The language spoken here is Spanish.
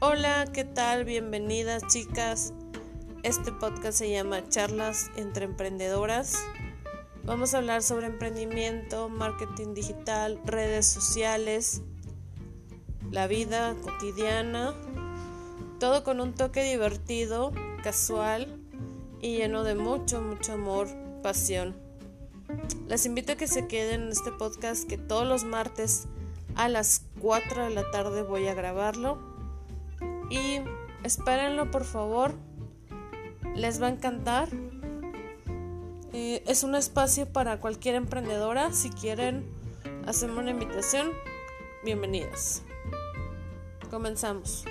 Hola, ¿qué tal? Bienvenidas chicas. Este podcast se llama Charlas entre Emprendedoras. Vamos a hablar sobre emprendimiento, marketing digital, redes sociales, la vida cotidiana, todo con un toque divertido, casual y lleno de mucho, mucho amor, pasión. Les invito a que se queden en este podcast que todos los martes a las 4 de la tarde voy a grabarlo. Y espérenlo por favor. Les va a encantar. Es un espacio para cualquier emprendedora. Si quieren hacerme una invitación, bienvenidas. Comenzamos.